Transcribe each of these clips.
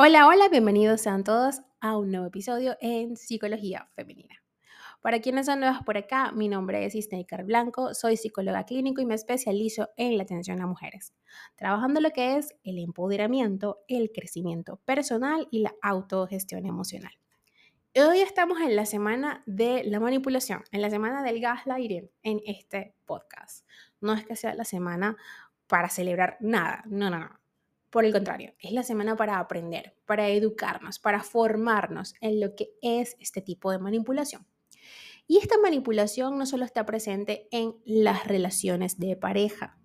Hola, hola, bienvenidos sean todos a un nuevo episodio en Psicología Femenina. Para quienes son nuevos por acá, mi nombre es Isneikar Blanco, soy psicóloga clínico y me especializo en la atención a mujeres, trabajando lo que es el empoderamiento, el crecimiento personal y la autogestión emocional. Hoy estamos en la semana de la manipulación, en la semana del gaslighting en este podcast. No es que sea la semana para celebrar nada, no, no, no. Por el contrario, es la semana para aprender, para educarnos, para formarnos en lo que es este tipo de manipulación. Y esta manipulación no solo está presente en las relaciones de pareja,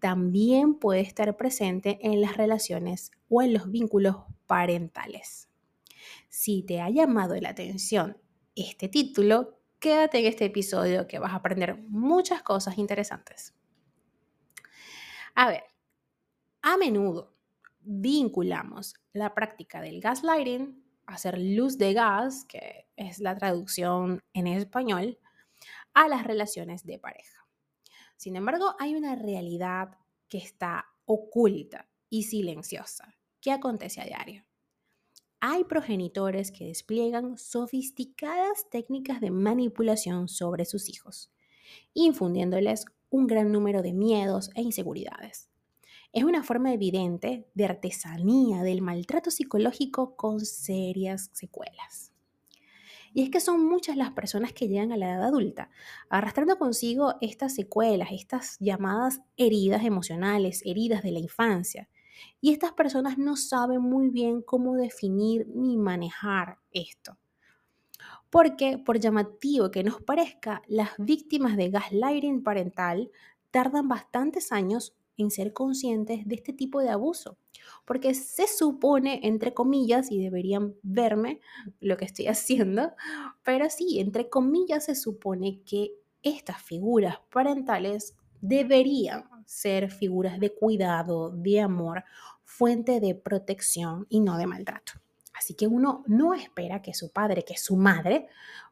también puede estar presente en las relaciones o en los vínculos parentales. Si te ha llamado la atención este título, quédate en este episodio que vas a aprender muchas cosas interesantes. A ver, a menudo vinculamos la práctica del gaslighting, hacer luz de gas, que es la traducción en español, a las relaciones de pareja. Sin embargo, hay una realidad que está oculta y silenciosa que acontece a diario. Hay progenitores que despliegan sofisticadas técnicas de manipulación sobre sus hijos, infundiéndoles un gran número de miedos e inseguridades es una forma evidente de artesanía del maltrato psicológico con serias secuelas. Y es que son muchas las personas que llegan a la edad adulta, arrastrando consigo estas secuelas, estas llamadas heridas emocionales, heridas de la infancia. Y estas personas no saben muy bien cómo definir ni manejar esto. Porque, por llamativo que nos parezca, las víctimas de gaslighting parental tardan bastantes años en ser conscientes de este tipo de abuso. Porque se supone, entre comillas, y deberían verme lo que estoy haciendo, pero sí, entre comillas se supone que estas figuras parentales deberían ser figuras de cuidado, de amor, fuente de protección y no de maltrato. Así que uno no espera que su padre, que su madre,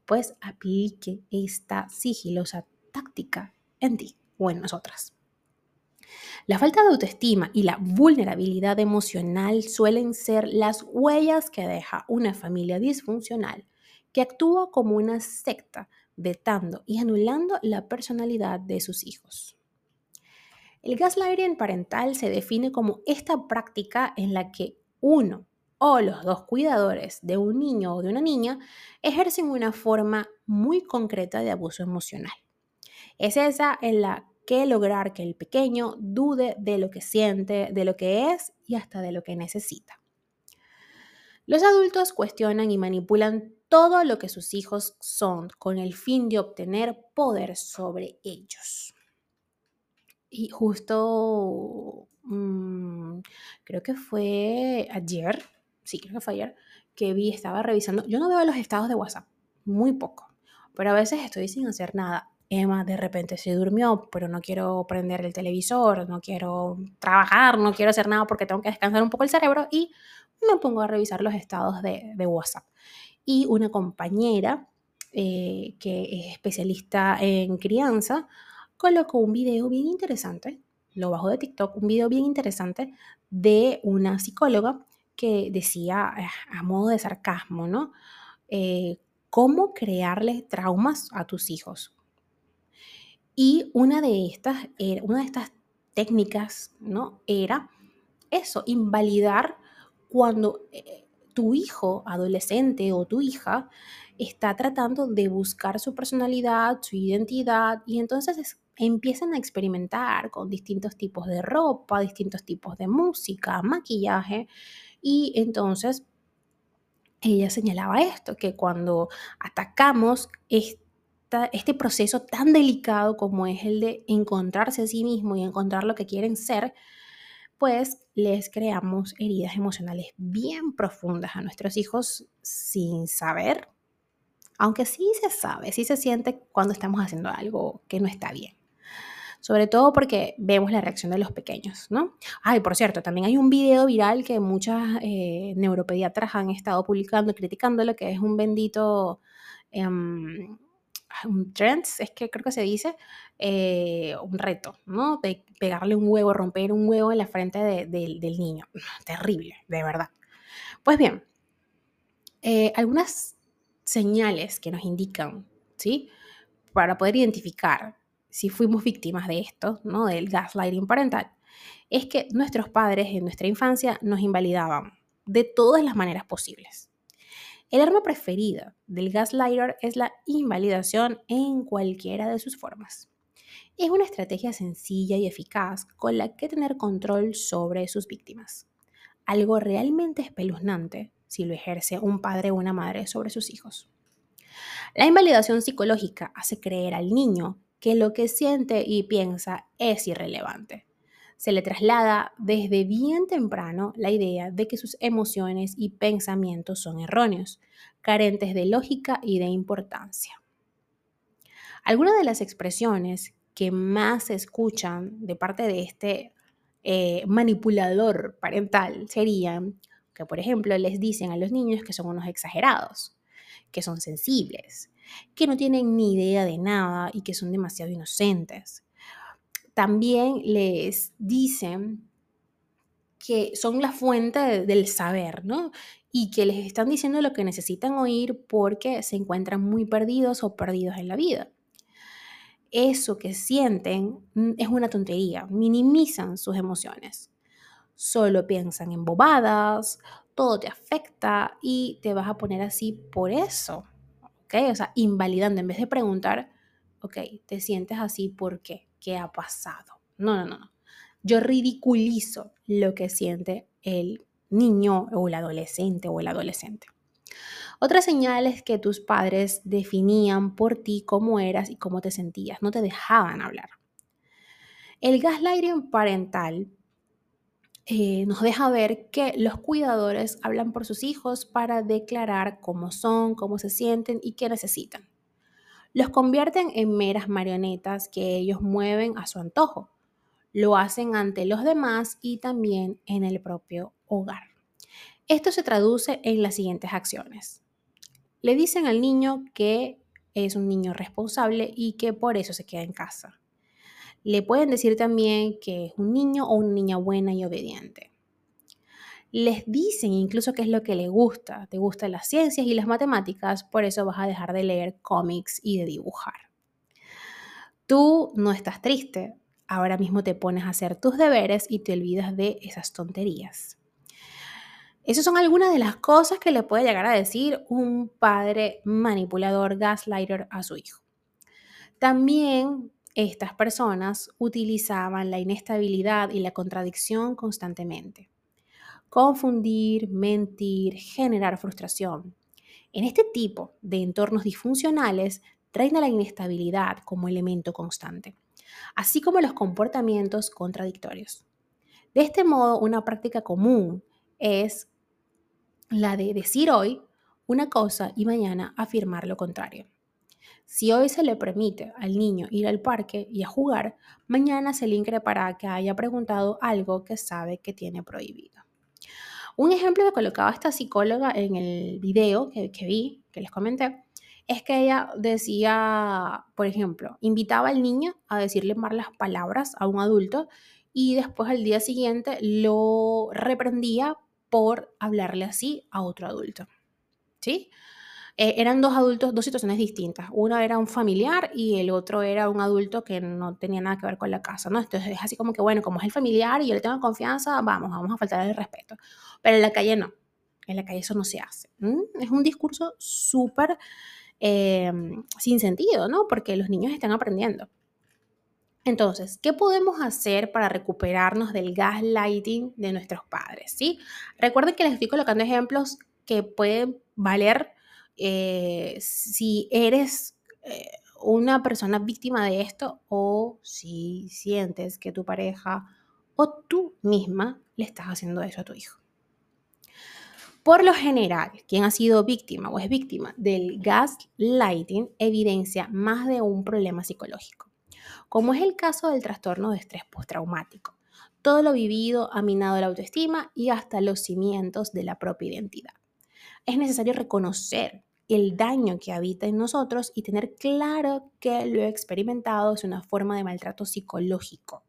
pues aplique esta sigilosa táctica en ti o en nosotras. La falta de autoestima y la vulnerabilidad emocional suelen ser las huellas que deja una familia disfuncional que actúa como una secta, vetando y anulando la personalidad de sus hijos. El gaslighting parental se define como esta práctica en la que uno o los dos cuidadores de un niño o de una niña ejercen una forma muy concreta de abuso emocional. Es esa en la que lograr que el pequeño dude de lo que siente, de lo que es y hasta de lo que necesita. Los adultos cuestionan y manipulan todo lo que sus hijos son con el fin de obtener poder sobre ellos. Y justo, mm, creo que fue ayer, sí, creo que fue ayer, que vi, estaba revisando, yo no veo los estados de WhatsApp, muy poco, pero a veces estoy sin hacer nada Emma de repente se durmió, pero no quiero prender el televisor, no quiero trabajar, no quiero hacer nada porque tengo que descansar un poco el cerebro y me pongo a revisar los estados de, WhatsApp. Y una compañera eh, que es especialista en crianza colocó un video bien interesante, lo bajo de TikTok, un video bien interesante de una psicóloga que decía a modo de sarcasmo, ¿no? Eh, cómo crearle traumas a tus hijos, y una de estas, una de estas técnicas, ¿no? Era eso, invalidar cuando eh, tu hijo adolescente o tu hija está tratando de buscar su personalidad, su identidad, y entonces empiezan a experimentar con distintos tipos de ropa, distintos tipos de música, maquillaje, y entonces ella señalaba esto, que cuando atacamos este proceso tan delicado como es el de encontrarse a sí mismo y encontrar lo que quieren ser, pues les creamos heridas emocionales bien profundas a nuestros hijos sin saber, aunque sí se sabe, sí se siente cuando estamos haciendo algo que no está bien. Sobre todo porque vemos la reacción de los pequeños, ¿no? Ay, por cierto, también hay un video viral que muchas eh, neuropediatras han estado publicando, criticando lo que es un bendito em, un trend, es que creo que se dice, eh, un reto, ¿no? pegarle un huevo, romper un huevo en la frente del niño. Terrible, de verdad. Pues bien, eh, algunas señales que nos indican, ¿sí? Para poder identificar si fuimos víctimas de esto, ¿no? Del gaslighting parental, es que nuestros padres en nuestra infancia nos invalidaban de todas las maneras posibles. El arma preferida del gaslighter es la invalidación en cualquiera de sus formas. Es una estrategia sencilla y eficaz con la que tener control sobre sus víctimas. Algo realmente espeluznante si lo ejerce un padre o una madre sobre sus hijos. La invalidación psicológica hace creer al niño que lo que siente y piensa es irrelevante se le traslada desde bien temprano la idea de que sus emociones y pensamientos son erróneos, carentes de lógica y de importancia. Algunas de las expresiones que más se escuchan de parte de este eh, manipulador parental serían que, por ejemplo, les dicen a los niños que son unos exagerados, que son sensibles, que no tienen ni idea de nada y que son demasiado inocentes, también les dicen que son la fuente del saber, ¿no? Y que les están diciendo lo que necesitan oír porque se encuentran muy perdidos o perdidos en la vida. Eso que sienten mm, es una tontería, minimizan sus emociones. Solo piensan en bobadas, todo te afecta y te vas a poner así por eso, ¿ok? O sea, invalidando en vez de preguntar, ok, te sientes así, ¿por qué? Qué ha pasado. No, no, no. Yo ridiculizo lo que siente el niño o el adolescente o el adolescente. Otra señal es que tus padres definían por ti cómo eras y cómo te sentías, no te dejaban hablar. El gaslighting parental eh, nos deja ver que los cuidadores hablan por sus hijos para declarar cómo son, cómo se sienten y qué necesitan los convierten en meras marionetas que ellos mueven a su antojo. Lo hacen ante los demás y también en el propio hogar. Esto se traduce en las siguientes acciones. Le dicen al niño que es un niño responsable y que por eso se queda en casa. Le pueden decir también que es un niño o una niña buena y obediente les dicen incluso qué es lo que le gusta. Te gustan las ciencias y las matemáticas, por eso vas a dejar de leer cómics y de dibujar. Tú no estás triste, ahora mismo te pones a hacer tus deberes y te olvidas de esas tonterías. Esas son algunas de las cosas que le puede llegar a decir un padre manipulador, gaslighter a su hijo. También estas personas utilizaban la inestabilidad y la contradicción constantemente confundir, mentir, generar frustración. En este tipo de entornos disfuncionales reina la inestabilidad como elemento constante, así como los comportamientos contradictorios. De este modo, una práctica común es la de decir hoy una cosa y mañana afirmar lo contrario. Si hoy se le permite al niño ir al parque y a jugar, mañana se le increpará que haya preguntado algo que sabe que tiene prohibido. Un ejemplo que colocaba esta psicóloga en el video que, vi, que les comenté, es que ella decía, por ejemplo, invitaba al niño a decirle malas palabras a un adulto y después al día siguiente lo reprendía por hablarle así a otro adulto. ¿Sí? Eh, eran dos adultos, dos situaciones distintas. Uno era un familiar y el otro era un adulto que no tenía nada que ver con la casa, ¿no? Entonces es así como que, bueno, como es el familiar y yo le tengo confianza, vamos, vamos a faltar el respeto. Pero en la calle no. En la calle eso no se hace. Es un discurso súper em, sin sentido, ¿no? Porque los niños están aprendiendo. Entonces, ¿qué podemos hacer para recuperarnos del gaslighting de nuestros padres? ¿sí? Recuerden que les estoy colocando ejemplos que pueden valer eh, si eres eh, una persona víctima de esto o si sientes que tu pareja o tú misma le estás haciendo eso a tu hijo. Por lo general, quien ha sido víctima o es víctima del gaslighting evidencia más de un problema psicológico, como es el caso del trastorno de estrés postraumático. Todo lo vivido ha minado la autoestima y hasta los cimientos de la propia identidad. Es necesario reconocer el daño que habita en nosotros y tener claro que lo experimentado es una forma de maltrato psicológico.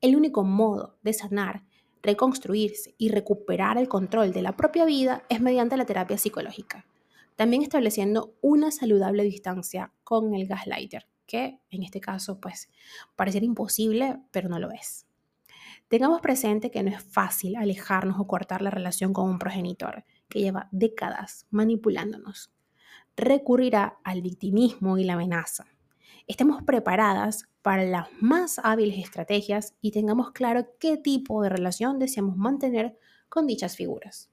El único modo de sanar reconstruirse y recuperar el control de la propia vida es mediante la terapia psicológica. También estableciendo una saludable distancia con el gaslighter, que en este caso pues pareciera imposible, pero no lo es. Tengamos presente que no es fácil alejarnos o cortar la relación con un progenitor que lleva décadas manipulándonos. Recurrirá al victimismo y la amenaza. Estemos preparadas para las más hábiles estrategias y tengamos claro qué tipo de relación deseamos mantener con dichas figuras.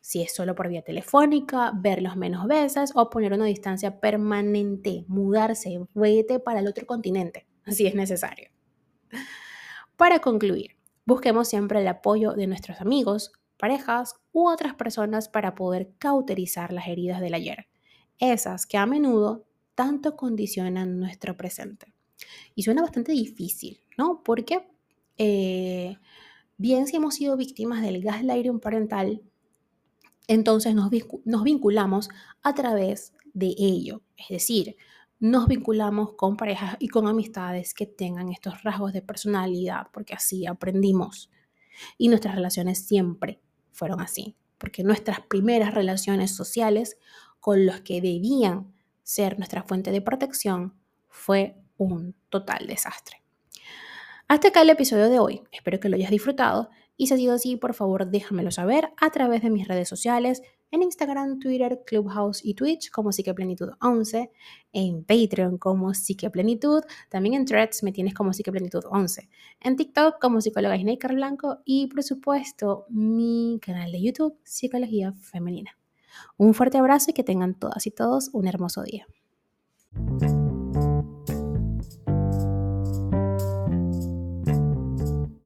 Si es solo por vía telefónica, verlos menos veces o poner una distancia permanente, mudarse, vete para el otro continente, si es necesario. Para concluir, busquemos siempre el apoyo de nuestros amigos, parejas u otras personas para poder cauterizar las heridas del ayer, esas que a menudo tanto condicionan nuestro presente. Y suena bastante difícil, ¿no? Porque eh, bien si hemos sido víctimas del gaslighting parental, entonces nos, nos vinculamos a través de ello. Es decir, nos vinculamos con parejas y con amistades que tengan estos rasgos de personalidad, porque así aprendimos. Y nuestras relaciones siempre fueron así, porque nuestras primeras relaciones sociales con los que debían ser nuestra fuente de protección fue un total desastre. Hasta acá el episodio de hoy. Espero que lo hayas disfrutado y si ha sido así, por favor déjamelo saber a través de mis redes sociales, en Instagram, Twitter, Clubhouse y Twitch como Psiqueplenitud 11, en Patreon como Psiqueplenitud, también en Threads me tienes como Psiqueplenitud 11, en TikTok como Psicóloga Snaker Blanco y por supuesto mi canal de YouTube Psicología Femenina. Un fuerte abrazo y que tengan todas y todos un hermoso día.